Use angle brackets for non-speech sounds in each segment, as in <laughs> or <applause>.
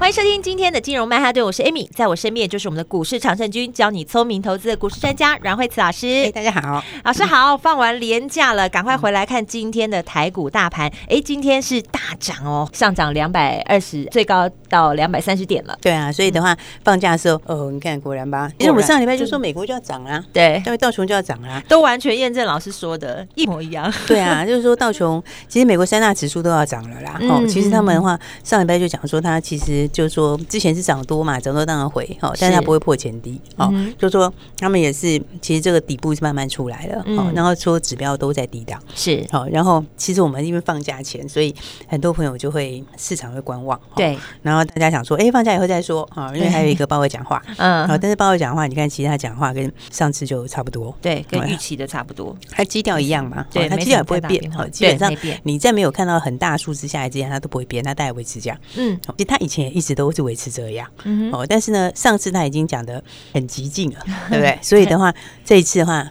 欢迎收听今天的金融曼哈顿，我是 Amy，在我身边就是我们的股市常胜军，教你聪明投资的股市专家阮慧慈老师。哎，大家好，老师好。放完连假了，赶快回来看今天的台股大盘。哎，今天是大涨哦，上涨两百二十，最高到两百三十点了。对啊，所以的话，放假的时候，哦，你看果然吧，因为我们上礼拜就说美国就要涨啊，对，因为道琼就要涨啊，都完全验证老师说的一模一样。对啊，就是说道琼，其实美国三大指数都要涨了啦。哦，其实他们的话，上礼拜就讲说，它其实就是说之前。是涨多嘛，涨多当然回哈，但是它不会破前低哦，嗯、就说他们也是，其实这个底部是慢慢出来了，嗯、然后说指标都在低档，是。好，然后其实我们因为放假前，所以很多朋友就会市场会观望，对，然后大家想说，哎，放假以后再说啊，因为还有一个鲍威讲话，<laughs> 嗯，好，但是鲍威讲话，你看其实他讲话跟上次就差不多，对，跟预期的差不多，它基调一样嘛，对，它基调也不会变，哈，基本上你在没有看到很大数字下来之前，它都不会变，它大概维持这样，嗯，其实它以前也一直都是维持这样，嗯哦，但是呢，上次他已经讲的很激进了，<laughs> 对不对？所以的话，这一次的话，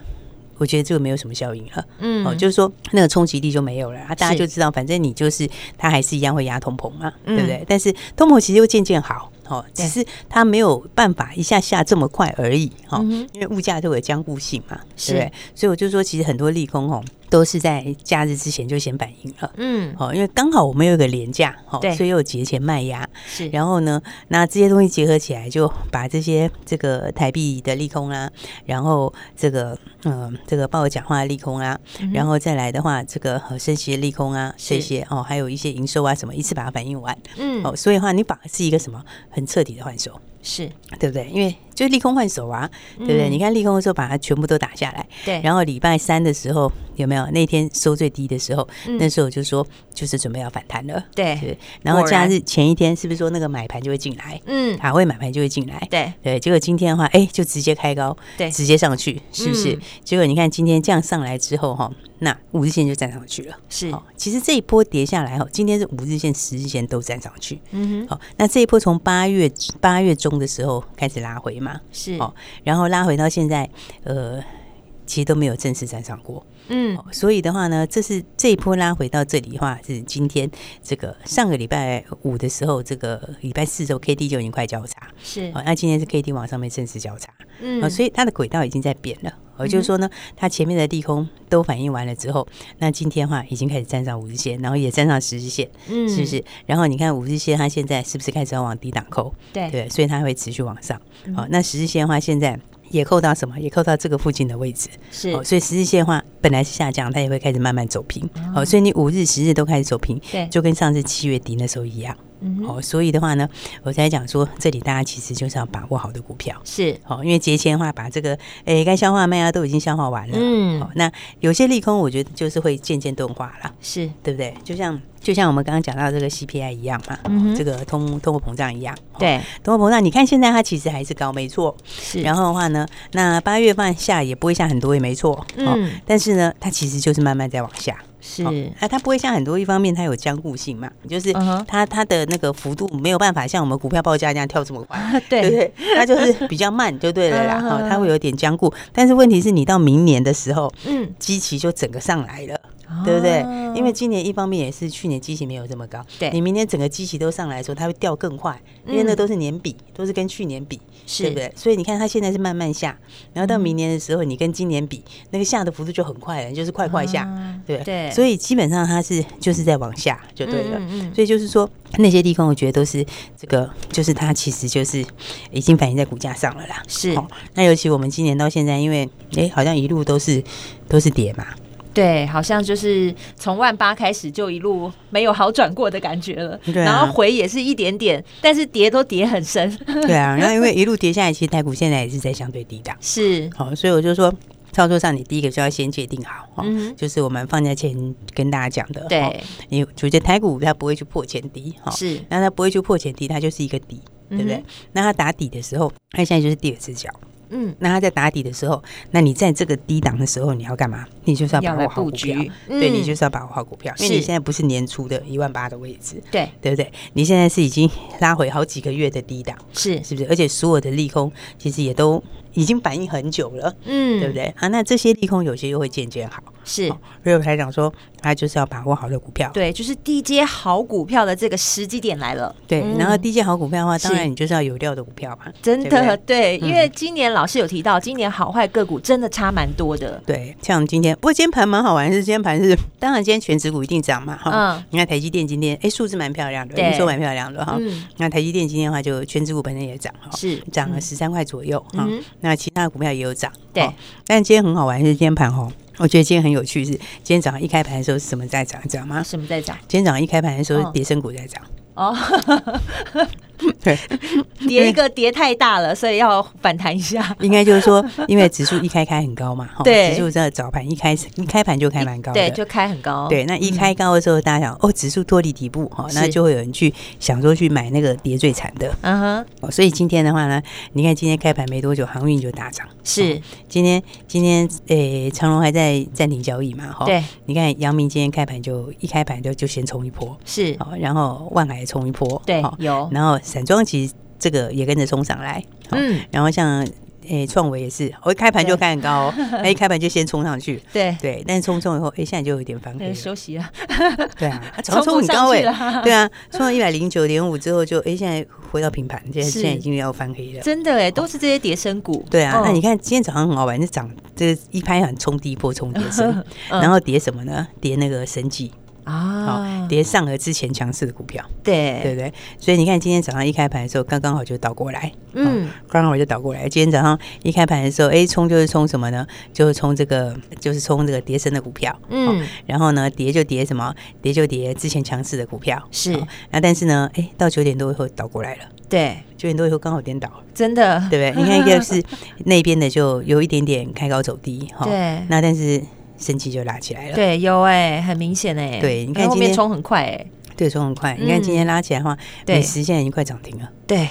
我觉得这个没有什么效应了，嗯，哦，就是说那个冲击力就没有了啊，大家就知道，反正你就是他还是一样会压通膨嘛，对不对？但是通膨其实又渐渐好。哦，只是它没有办法一下下这么快而已，哈，因为物价都有僵固性嘛，对不对？所以我就说，其实很多利空哦，都是在假日之前就先反应了，嗯，好，因为刚好我们有一个廉价，好，所以又有节前卖压，是，然后呢，那这些东西结合起来，就把这些这个台币的利空啊，然后这个嗯，这个鲍尔讲话的利空啊，然后再来的话，这个升息的利空啊，这些哦，还有一些营收啊什么，一次把它反应完，嗯，哦，所以的话，你反而是一个什么？很彻底的换手，是对不对？因为就利空换手啊，对不对？嗯、你看利空的时候把它全部都打下来，对。然后礼拜三的时候有没有那天收最低的时候？嗯、那时候就说就是准备要反弹了，对。对，然后假日前一天是不是说那个买盘就会进来？嗯，卡位买盘就会进来，对对。结果今天的话，哎，就直接开高，对，直接上去，是不是？嗯、结果你看今天这样上来之后，哈。那五日线就站上去了，是。其实这一波跌下来哈，今天是五日线、十日线都站上去。嗯哼。好，那这一波从八月八月中的时候开始拉回嘛，是。哦，然后拉回到现在，呃，其实都没有正式站上过。嗯。所以的话呢，这是这一波拉回到这里的话，是今天这个上个礼拜五的时候，这个礼拜四的时候 K D 就已经快交叉。是。哦，那今天是 K D 往上面正式交叉。嗯。所以它的轨道已经在变了。我就是说呢，它前面的利空都反应完了之后，那今天的话已经开始站上五日线，然后也站上十日线，嗯，是不是？然后你看五日线，它现在是不是开始要往低档扣？对对，所以它会持续往上。好，那十日线的话，现在也扣到什么？也扣到这个附近的位置。是，所以十日线的话本来是下降，它也会开始慢慢走平。好，所以你五日、十日都开始走平，对，就跟上次七月底那时候一样。嗯，哦，所以的话呢，我才讲说，这里大家其实就是要把握好的股票，是，哦，因为节前的话，把这个，诶，该消化卖啊都已经消化完了，嗯，哦，那有些利空，我觉得就是会渐渐钝化了，是。对不对？就像就像我们刚刚讲到这个 CPI 一样嘛，嗯，这个通通货膨胀一样，对，通货膨胀，你看现在它其实还是高，没错，是，然后的话呢，那八月份下也不会下很多，也没错，嗯，但是呢，它其实就是慢慢在往下。是，啊，它不会像很多一方面，它有僵固性嘛，就是它它的那个幅度没有办法像我们股票报价这样跳这么快，<laughs> 对不对？它就是比较慢，就对了啦。哈，它会有点僵固，但是问题是你到明年的时候，嗯，基期就整个上来了。对不对？因为今年一方面也是去年基期没有这么高，对，你明年整个基期都上来的时候，它会掉更快，因为那都是年比，都是跟去年比，对不对？所以你看它现在是慢慢下，然后到明年的时候，你跟今年比，那个下的幅度就很快了，就是快快下，对对。所以基本上它是就是在往下就对了。所以就是说那些地方，我觉得都是这个，就是它其实就是已经反映在股价上了啦。是。那尤其我们今年到现在，因为哎，好像一路都是都是跌嘛。对，好像就是从万八开始就一路没有好转过的感觉了，对啊、然后回也是一点点，但是跌都跌很深。对啊，<laughs> 然后因为一路跌下来，其实台股现在也是在相对低档。是，好，所以我就说，操作上你第一个就要先界定好，嗯、就是我们放假前跟大家讲的，对，你觉得台股它不会去破前低，哈，是，那它不会去破前低，它就是一个底。对不对？那它打底的时候，它现在就是第二只脚。嗯，那他在打底的时候，那你在这个低档的时候，你要干嘛？你就是要把握好股票，嗯、对，你就是要把握好股票，因为你现在不是年初的一万八的位置，对，对不对？你现在是已经拉回好几个月的低档，是是不是？而且所有的利空其实也都已经反应很久了，嗯，对不对？啊，那这些利空有些又会渐渐好。是，所以我才讲说，他就是要把握好的股票。对，就是低阶好股票的这个时机点来了。对，然后低阶好股票的话，当然你就是要有料的股票嘛。真的，对，因为今年老师有提到，今年好坏个股真的差蛮多的。对，像今天，不过今天盘蛮好玩，是今天盘是，当然今天全指股一定涨嘛，哈。嗯。你看台积电今天，哎，数字蛮漂亮的，营收蛮漂亮的哈。嗯。那台积电今天的话，就全指股本身也涨哈，是涨了十三块左右哈。那其他的股票也有涨。对。但今天很好玩，是今天盘哈。我觉得今天很有趣，是今天早上一开盘的时候是什么在涨，你知道吗？什么在涨？今天早上一开盘的时候是跌深股在涨。哦，<laughs> 对，跌一个跌太大了，所以要反弹一下。<laughs> 应该就是说，因为指数一开开很高嘛，对，指数在早盘一开一开盘就开蛮高的，对，就开很高。对，那一开高的时候，大家想，哦，指数脱离底部哈，那就会有人去想说去买那个跌最惨的。嗯哼。所以今天的话呢，你看今天开盘没多久，航运就大涨。是，今天今天诶，长隆还在暂停交易嘛？哈，对。你看阳明今天开盘就一开盘就就先冲一波，是，然后万海。冲一波，对，有，然后散装其实这个也跟着冲上来，嗯，然后像诶创维也是，我一开盘就开很高，那 <laughs> 一开盘就先冲上去，对。对，但是冲冲以后，哎，现在就有点翻黑，休息啊，对啊，<laughs> 冲冲很高哎，<laughs> 对啊，冲到一百零九点五之后就哎现在回到平盘，现在现在已经要翻黑了，真的哎，都是这些跌升股，对啊，那你看今天早上很好玩，就涨这一拍很冲第一波冲跌升，然后跌什么呢？跌那个神技。啊，跌上了之前强势的股票，对。对不对，所以你看今天早上一开盘的时候，刚刚好就倒过来，嗯，刚刚好就倒过来。今天早上一开盘的时候，哎，冲就是冲什么呢？就是冲这个，就是冲这个跌升的股票，嗯，然后呢，跌就跌什么？跌就跌之前强势的股票，是。那但是呢，哎，到九点多以后倒过来了，对，九点多以后刚好颠倒，真的，对不对？你看一个是那边的就有一点点开高走低，哈，<laughs> 对，那但是。升气就拉起来了，对，有哎、欸，很明显哎、欸，对，你看今天冲很快哎、欸，对，冲很快，嗯、你看今天拉起来的话，美食现在已经快涨停了，对，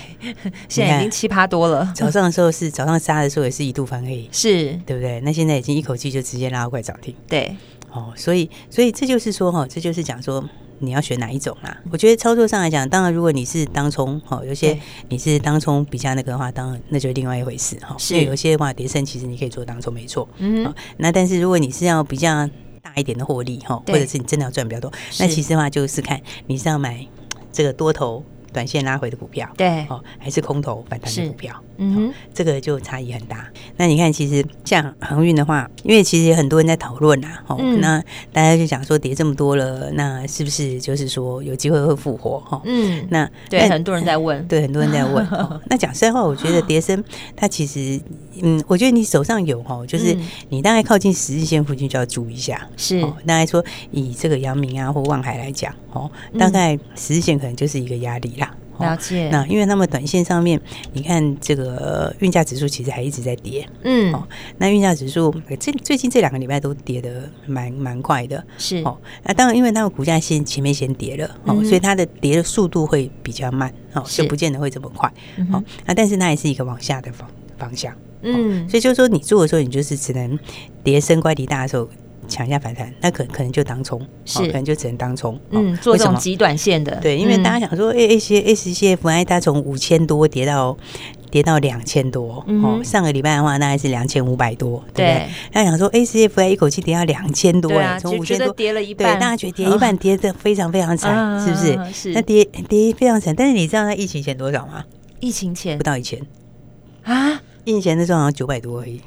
现在已经七八多了。早上的时候是早上杀的时候也是一度翻黑，是。对不对？那现在已经一口气就直接拉到快涨停，对，哦，所以所以这就是说哈，这就是讲说。你要选哪一种啦？我觉得操作上来讲，当然如果你是当冲，哦，有些你是当冲比较那个的话，当然那就是另外一回事哈。是，有些的话，跌升其实你可以做当冲，没错。嗯，那但是如果你是要比较大一点的获利哈，或者是你真的要赚比较多，那其实的话就是看你是要买这个多头。短线拉回的股票，对哦，还是空头反弹的股票，嗯哼，这个就差异很大。那你看，其实像航运的话，因为其实有很多人在讨论啊，哦，那大家就讲说跌这么多了，那是不是就是说有机会会复活？哈，嗯，那对很多人在问，对很多人在问。<laughs> 那讲实在话，我觉得 <laughs> 跌升它其实，嗯，我觉得你手上有哈，就是你大概靠近十日线附近就要注意一下。是，大概说以这个阳明啊或望海来讲，哦，大概十日线可能就是一个压力。了解，那因为他们短线上面，你看这个运价指数其实还一直在跌，嗯，哦，那运价指数这最近这两个礼拜都跌的蛮蛮快的，是。哦，那当然因为它的股价先前面先跌了，哦，所以它的跌的速度会比较慢，哦，就不见得会这么快，哦，那但是那也是一个往下的方方向，嗯，所以就是说你做的时候，你就是只能跌升乖离大的时候。抢一下反弹，那可可能就当冲，是可能就只能当冲。嗯，做这种极短线的，对，因为大家想说，哎，A C A C C F I 它从五千多跌到跌到两千多，哦，上个礼拜的话大概是两千五百多，对不对？大家想说 A C F I 一口气跌到两千多，哎，从五千多跌了一半，对，大家觉得跌一半跌的非常非常惨，是不是？是，那跌跌非常惨。但是你知道它疫情前多少吗？疫情前不到一千啊，疫情前的时候好像九百多而已。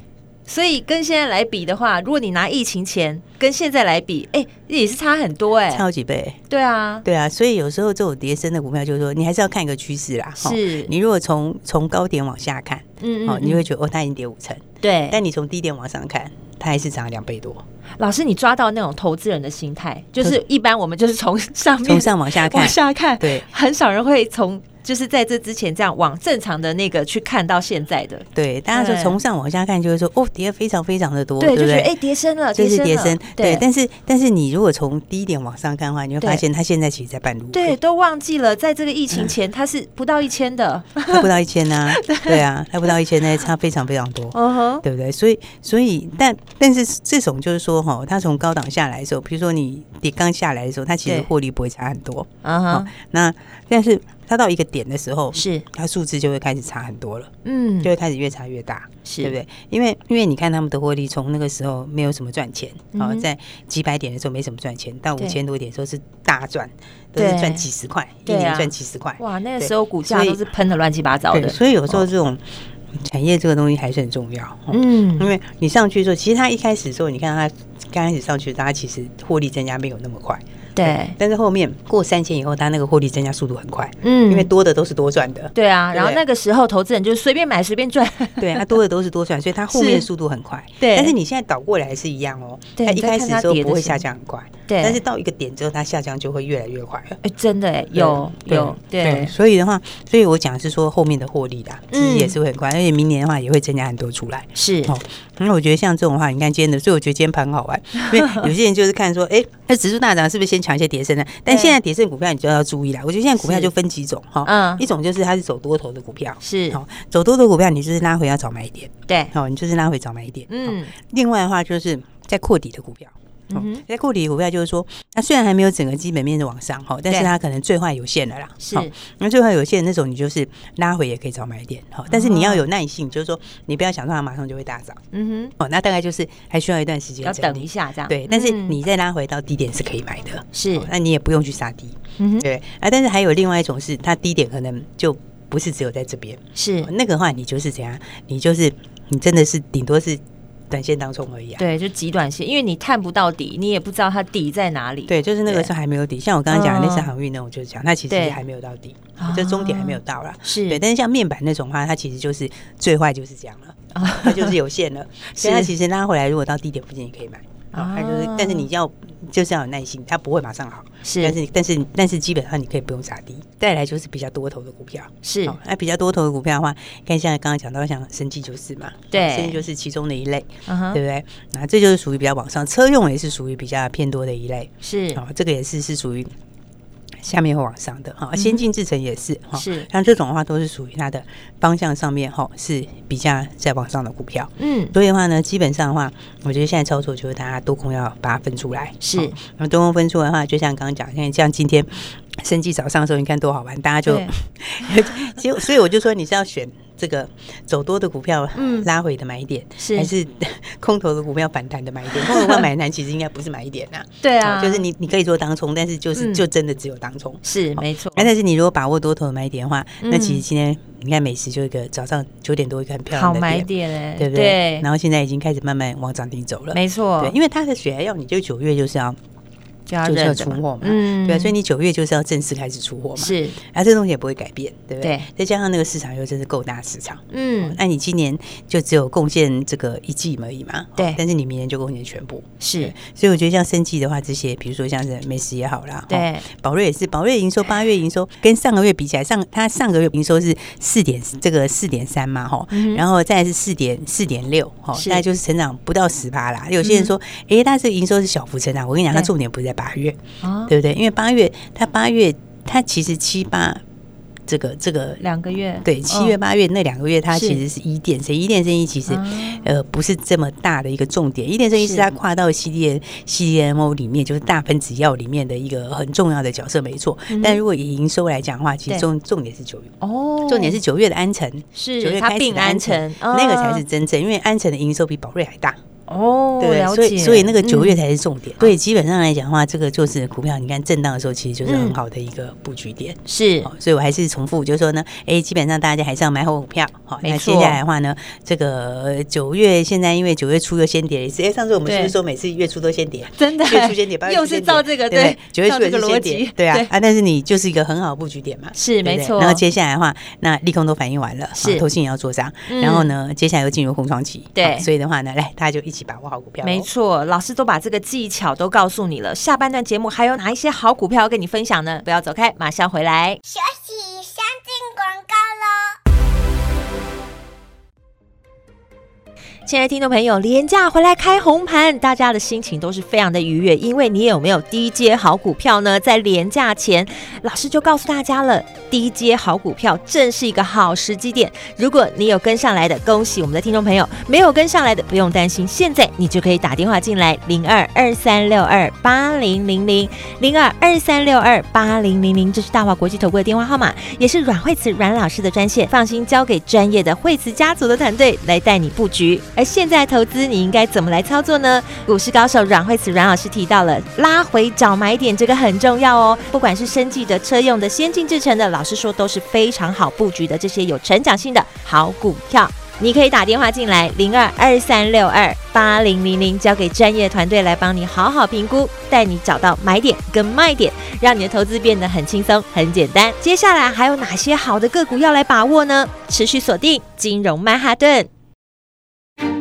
所以跟现在来比的话，如果你拿疫情前跟现在来比，哎、欸，也是差很多哎、欸，差好几倍。对啊，对啊，所以有时候这种跌升的股票，就是说你还是要看一个趋势啦。是，你如果从从高点往下看，嗯，嗯，嗯，哦，你会觉得哦，它已经跌五成。对，但你从低点往上看，它还是涨了两倍多。老师，你抓到那种投资人的心态，就是一般我们就是从上面从上往下看，往下看，对，很少人会从。就是在这之前这样往正常的那个去看到现在的。对，大家说从上往下看，就是说哦，跌的非常非常的多，对，对就觉得哎，跌深了，就是跌深。对，但是但是你如果从低点往上看的话，你会发现它现在其实在半路。对，都忘记了，在这个疫情前它是不到一千的，<laughs> 它不到一千 <laughs> 呢。对啊，它不到一千，那差非常非常多，<laughs> 对不对？所以所以但但是这种就是说哈，它从高档下来的时候，比如说你跌刚下来的时候，它其实获利不会差很多。嗯哼，那但是。它到一个点的时候，是。它数字就会开始差很多了，嗯，就会开始越差越大，是。对不对？因为因为你看他们的获利，从那个时候没有什么赚钱，好在几百点的时候没什么赚钱，到五千多点的时候是大赚，都是赚几十块，一年赚几十块，哇，那个时候股价都是喷的乱七八糟的。所以有时候这种产业这个东西还是很重要，嗯，因为你上去的时候，其实它一开始的时候，你看它刚开始上去，大家其实获利增加没有那么快。对，但是后面过三千以后，它那个获利增加速度很快，嗯，因为多的都是多赚的，对啊，然后那个时候投资人就随便买随便赚，<laughs> 对，它多的都是多赚，所以它后面速度很快，对。但是你现在倒过来还是一样哦，它一开始的时候不会下降很快，对，但是到一个点之后，它下降就会越来越快了，哎，真的哎，有有对，所以的话，所以我讲是说后面的获利的，其实也是会很快，而且明年的话也会增加很多出来，是哦。那我觉得像这种话，你看今天的，所以我觉得今天盘很好玩，因为有些人就是看说，哎，那指数大涨是不是先抢一些跌升的？但现在跌升股票你就要注意了。我觉得现在股票就分几种哈，嗯，一种就是它是走多头的股票，是哦，走多头股票你就是拉回要找买点，对，好，你就是拉回找买点，嗯，另外的话就是在扩底的股票。在固体股票就是说，它虽然还没有整个基本面的往上哈，但是它可能最坏有限了啦。是，那最坏有限的那种，你就是拉回也可以找买点哈。但是你要有耐性，就是说你不要想说它马上就会大涨。嗯哼。哦，那大概就是还需要一段时间，要等一下这样。对，但是你再拉回到低点是可以买的。是，那你也不用去杀低。嗯哼。对啊，但是还有另外一种是，它低点可能就不是只有在这边。是，那个话你就是怎样？你就是你真的是顶多是。短线当中而已啊，对，就极短线，因为你探不到底，你也不知道它底在哪里。对，就是那个时候还没有底。像我刚刚讲的那次航运呢，我就讲它其实还没有到底，就终点还没有到啦。是对，但是像面板那种话，它其实就是最坏就是这样了，<laughs> 它就是有限了。<laughs> 所以它其实拉回来，如果到低点附近，你可以买。啊，它就是，但是你要就是要有耐心，它不会马上好。是，但是但是但是基本上你可以不用杀低。再来就是比较多头的股票，是，那比较多头的股票的话，看现在刚刚讲到像生技就是嘛，对，生技就是其中的一类，对不对？那这就是属于比较往上，车用也是属于比较偏多的一类，是，哦，这个也是是属于。下面会往上的哈，先进制程也是哈，是像这种的话都是属于它的方向上面哈，是比较在往上的股票。嗯，所以的话呢，基本上的话，我觉得现在操作就是大家多空要把它分出来。是，那么多空分出来的话，就像刚刚讲，像像今天生计早上的时候，你看多好玩，大家就其实，<laughs> 所以我就说你是要选。这个走多的股票，嗯，拉回的买点，是还是 <laughs> 空头的股票反弹的买点？<laughs> 空头股票买弹其实应该不是买点呐，对啊，就是你你可以做当冲，但是就是就真的只有当冲，是没错。但是你如果把握多头的买点的话，那其实今天你看美食就一个早上九点多一个很漂亮的买点，对不对？然后现在已经开始慢慢往涨停走了，没错。对，因为它的血要你就九月就是要。就是要出货嘛，嗯，对，所以你九月就是要正式开始出货嘛，是，啊这东西也不会改变，对不对？再加上那个市场又真是够大市场，嗯，那你今年就只有贡献这个一季而已嘛，对，但是你明年就贡献全部，是，所以我觉得像生计的话，这些比如说像是美食也好啦，对，宝瑞也是，宝瑞营收八月营收跟上个月比起来，上它上个月营收是四点这个四点三嘛，哈，然后再是四点四点六，哈，现在就是成长不到十八啦。有些人说，哎，但是营收是小幅成长，我跟你讲，它重点不是在。八月，对不对？因为八月，它八月，它其实七八这个这个两个月，对，七月八月那两个月，它其实是一电生意，一电生意其实呃不是这么大的一个重点，一电生意是。它跨到 C D N C D M O 里面，就是大分子药里面的一个很重要的角色，没错。但如果以营收来讲的话，其实重重点是九月。哦，重点是九月的安城，是九月开始的安城，那个才是真正，因为安城的营收比宝瑞还大。哦，对，所以所以那个九月才是重点。所以基本上来讲的话，这个就是股票，你看震荡的时候，其实就是很好的一个布局点。是，所以我还是重复，就是说呢，哎，基本上大家还是要买好股票。好，那接下来的话呢，这个九月现在因为九月初又先跌了一次。哎，上次我们是不是说每次月初都先跌？真的，月初先跌，八月 <laughs> 又是照这个对，九月初也是先跌，对啊啊！但是你就是一个很好的布局点嘛，是没错。然后接下来的话，那利空都反应完了，是，投信也要做账。然后呢，接下来又进入空窗期，对，所以的话呢，来大家就一起。把握好股票，没错，老师都把这个技巧都告诉你了。下半段节目还有哪一些好股票要跟你分享呢？不要走开，马上回来。休息，亲爱的听众朋友，连假回来开红盘，大家的心情都是非常的愉悦，因为你有没有低阶好股票呢？在连假前，老师就告诉大家了，低阶好股票正是一个好时机点。如果你有跟上来的，恭喜我们的听众朋友；没有跟上来的，不用担心，现在你就可以打电话进来，零二二三六二八零零零零二二三六二八零零零，这是大华国际投顾的电话号码，也是阮慧慈阮老师的专线，放心交给专业的慧慈家族的团队来带你布局。而现在投资你应该怎么来操作呢？股市高手阮慧慈阮老师提到了拉回找买点，这个很重要哦。不管是生技的、车用的、先进制成的，老师说都是非常好布局的这些有成长性的好股票。你可以打电话进来零二二三六二八零零零，交给专业团队来帮你好好评估，带你找到买点跟卖点，让你的投资变得很轻松、很简单。接下来还有哪些好的个股要来把握呢？持续锁定金融曼哈顿。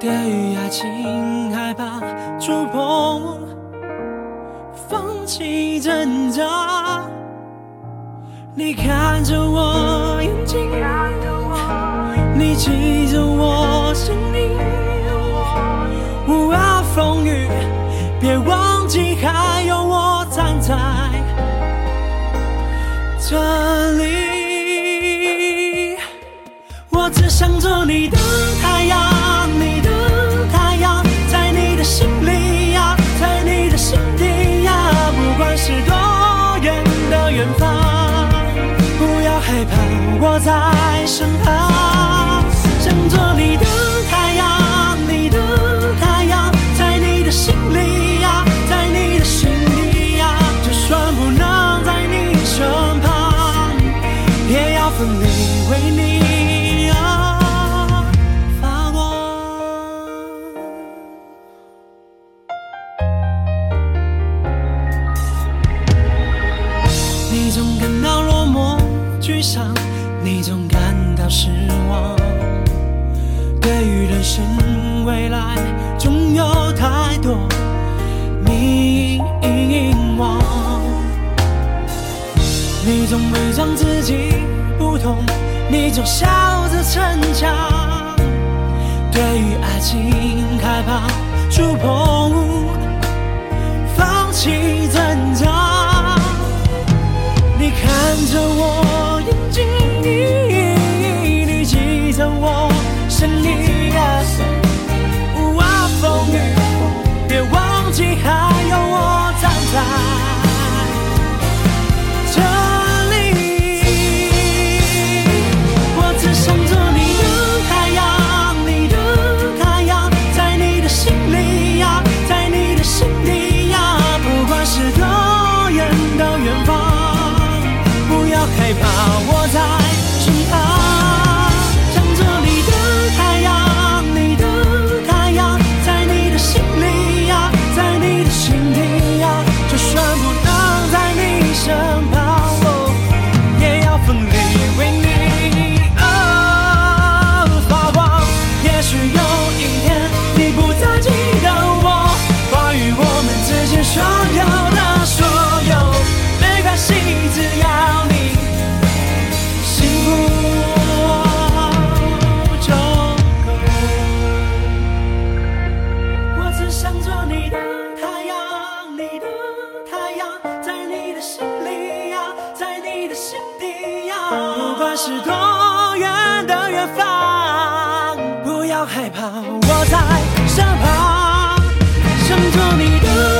对于爱情害怕触碰，放弃挣扎。你看着我眼睛，你记着我声音，无论风雨，别忘记还有我站在这里。我只想做你的我在身旁。笑着逞强。对于爱情害怕触碰，那是多远的远方，不要害怕，我在身旁，守住你的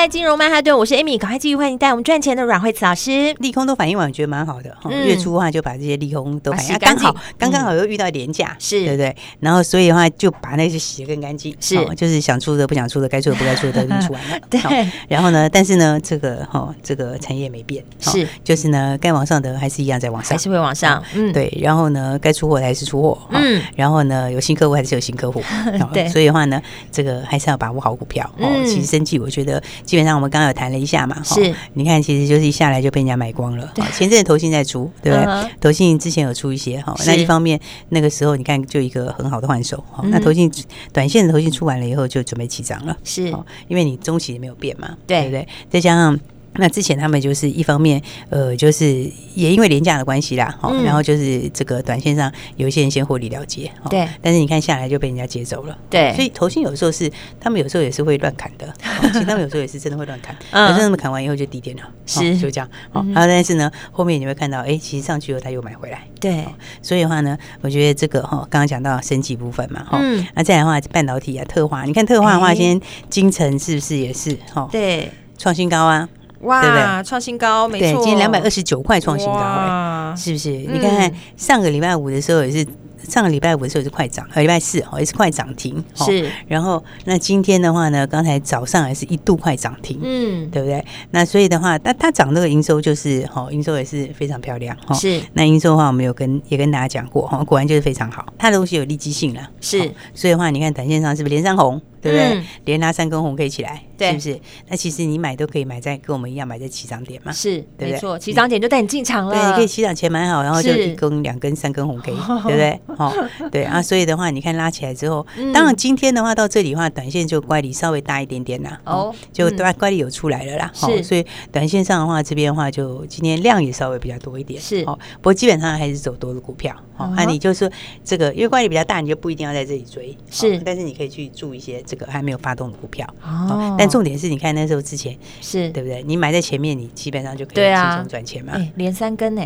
来，金融曼哈顿，我是 Amy，赶快继续欢迎带我们赚钱的阮慧慈老师。利空都反应完，我觉得蛮好的。嗯、月初的话就把这些利空都反应，刚、啊、好刚刚好又遇到廉价，是、嗯、对不对？然后所以的话就把那些洗得更干净，是、哦、就是想出的不想出的，该出的不该出的都已经出完了。<laughs> 对、哦。然后呢，但是呢，这个哈、哦、这个产业没变，是、哦、就是呢，该往上的还是一样在往上，还是会往上。嗯，对。然后呢，该出货的还是出货。嗯。然后呢，有新客户还是有新客户。<laughs> 对。所以的话呢，这个还是要把握好股票。哦，其实生技我觉得基本上我们刚刚有。谈了一下嘛，是，你看，其实就是一下来就被人家买光了。前阵子投信在出，对不对？嗯、投信之前有出一些哈，那一方面那个时候你看就一个很好的换手哈。那投信短线的投信出完了以后就准备起涨了，是，因为你中期也没有变嘛，对不对？再加上。那之前他们就是一方面，呃，就是也因为廉价的关系啦，哈、嗯，然后就是这个短线上有一些人先获利了结，对。但是你看下来就被人家接走了，对。所以投信有时候是他们有时候也是会乱砍的，<laughs> 其实他们有时候也是真的会乱砍，嗯。可是他们砍完以后就低点了，是就这样。好，然后但是呢，后面你会看到，哎，其实上去以后他又买回来，对。所以的话呢，我觉得这个哈，刚刚讲到升级部分嘛，哈，嗯。那再来的话，半导体啊，特化，你看特化的话，今天金城是不是也是哈？对，创新高啊。哇，对对，创新高，没错，对，今天两百二十九块创新高，欸，是不是？嗯、你看看上个礼拜五的时候也是。上个礼拜五的时候是快涨，呃，礼拜四哦也是快涨停，是。然后那今天的话呢，刚才早上也是一度快涨停，嗯，对不对？那所以的话，那它涨这个营收就是哈，营收也是非常漂亮哈。是。那营收的话，我们有跟也跟大家讲过哈，果然就是非常好，它的东西有利基性了，是。所以的话，你看短线上是不是连三红，对不对？嗯、连拉三根红可以起来，是不是？那其实你买都可以买在跟我们一样买在起涨点嘛，是，对不对？没错，起涨点就带你进场了，对，你可以起涨前买好，然后就一根、两根、三根红可以，对不对？<laughs> 哦，对啊，所以的话，你看拉起来之后，当然今天的话到这里的话，短线就乖离稍微大一点点啦。哦，就乖乖离有出来了啦。是，所以短线上的话，这边的话就今天量也稍微比较多一点。是，哦，不过基本上还是走多的股票。哦，那你就是这个，因为乖离比较大，你就不一定要在这里追。是，但是你可以去注一些这个还没有发动的股票。哦，但重点是你看那时候之前是对不对？你买在前面，你基本上就可以轻松赚钱嘛。连三根呢，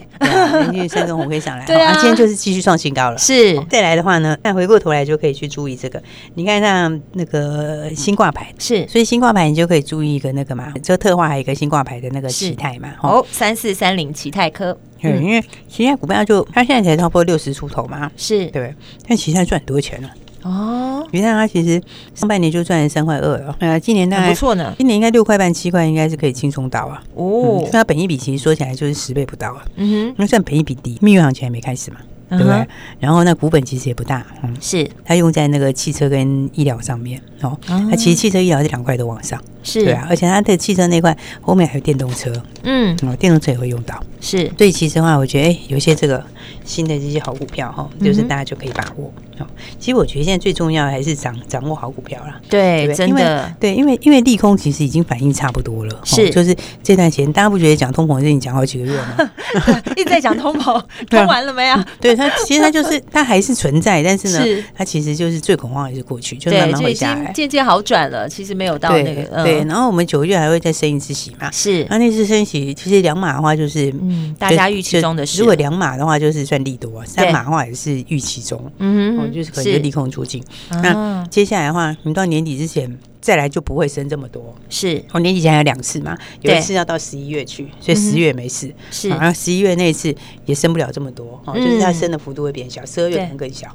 连续三根红可以上来。对啊，今天就是继续创新高了。是，再来的话呢，那回过头来就可以去注意这个。你看像那个新挂牌是，所以新挂牌你就可以注意一个那个嘛，就特化还有一个新挂牌的那个启泰嘛。哦，三四三零启泰科。嗯，因为启泰股票就它现在才差不多六十出头嘛，是对，但启泰赚很多钱了。哦，你看它其实上半年就赚了三块二了，呃，今年大概不错呢，今年应该六块半七块应该是可以轻松到啊。哦，那它本益比其实说起来就是十倍不到啊。嗯哼，那算本益比低，蜜月行情还没开始嘛。对不对？然后那股本其实也不大，嗯，是它用在那个汽车跟医疗上面哦。它其实汽车医疗这两块都往上，是对啊。而且它的汽车那块后面还有电动车，嗯，哦，电动车也会用到，是，所以其实的话，我觉得哎，有一些这个新的这些好股票哈，就是大家就可以把握。其实我觉得现在最重要的还是掌掌握好股票啦。对，真的，对，因为因为利空其实已经反应差不多了。是，就是这段时间大家不觉得讲通膨已经讲好几个月吗？<laughs> 一直在讲通膨，<laughs> 通完了没有？对它，其实它就是它还是存在，但是呢，它其实就是最恐慌也是过去，就慢慢会下来，渐渐好转了。其实没有到那个对，然后我们九月还会再升一次息嘛？是，那那次升息其实两码的话就是嗯，大家预期中的事。如果两码的话就是算利多，三码的话也是预期中。嗯哼，就是可能利空出尽。那接下来的话，你到年底之前再来就不会升这么多。是，我年底前还有两次嘛，有一次要到十一月去，所以十月没事。是，然后十一月那一次也升不了这么多，哦，就是它升的幅度会变小，十二月可能更小，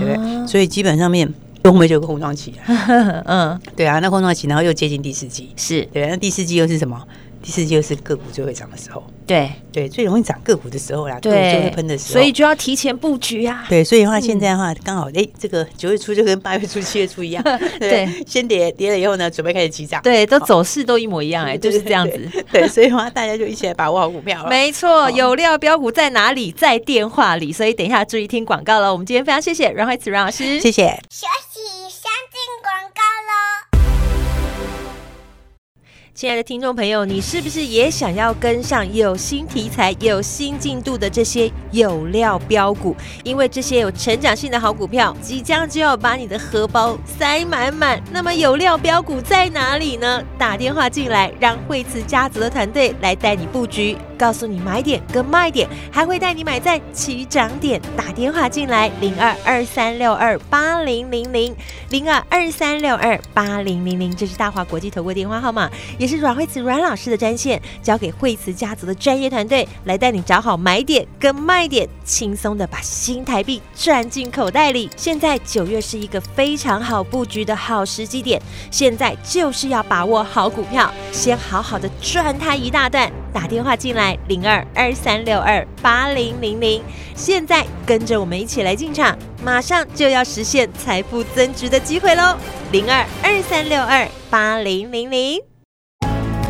对不对？所以基本上面。后面就有个空窗期，<laughs> 嗯，对啊，那空窗期，然后又接近第四季，是对，那第四季又是什么？第四季又是个股最会涨的时候，对对，最容易涨个股的时候啦，对，最会喷的时候，所以就要提前布局啊。对，所以的话，现在的话刚好，哎，这个九月初就跟八月初、七月初一样，<laughs> 对，先跌跌了以后呢，准备开始起涨，对，都走势都一模一样，哎，就是这样子。对，所以的话，大家就一起来把握好股票了。没错，有料标股在哪里？在电话里。所以等一下注意听广告了。我们今天非常谢谢阮慧慈阮老师，谢谢。亲爱的听众朋友，你是不是也想要跟上有新题材、有新进度的这些有料标股？因为这些有成长性的好股票，即将就要把你的荷包塞满满。那么有料标股在哪里呢？打电话进来，让惠慈家族的团队来带你布局，告诉你买点跟卖点，还会带你买在起涨点。打电话进来，零二二三六二八零零零零二二三六二八零零零，这是大华国际投顾电话号码。也是阮蕙慈阮老师的专线，交给惠慈家族的专业团队来带你找好买点跟卖点，轻松的把新台币赚进口袋里。现在九月是一个非常好布局的好时机点，现在就是要把握好股票，先好好的赚它一大段。打电话进来零二二三六二八零零零，现在跟着我们一起来进场，马上就要实现财富增值的机会喽！零二二三六二八零零零。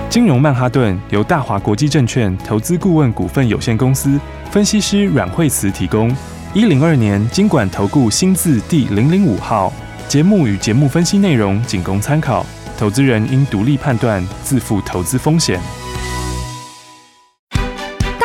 金融曼哈顿由大华国际证券投资顾问股份有限公司分析师阮惠慈提供。一零二年金管投顾新字第零零五号。节目与节目分析内容仅供参考，投资人应独立判断，自负投资风险。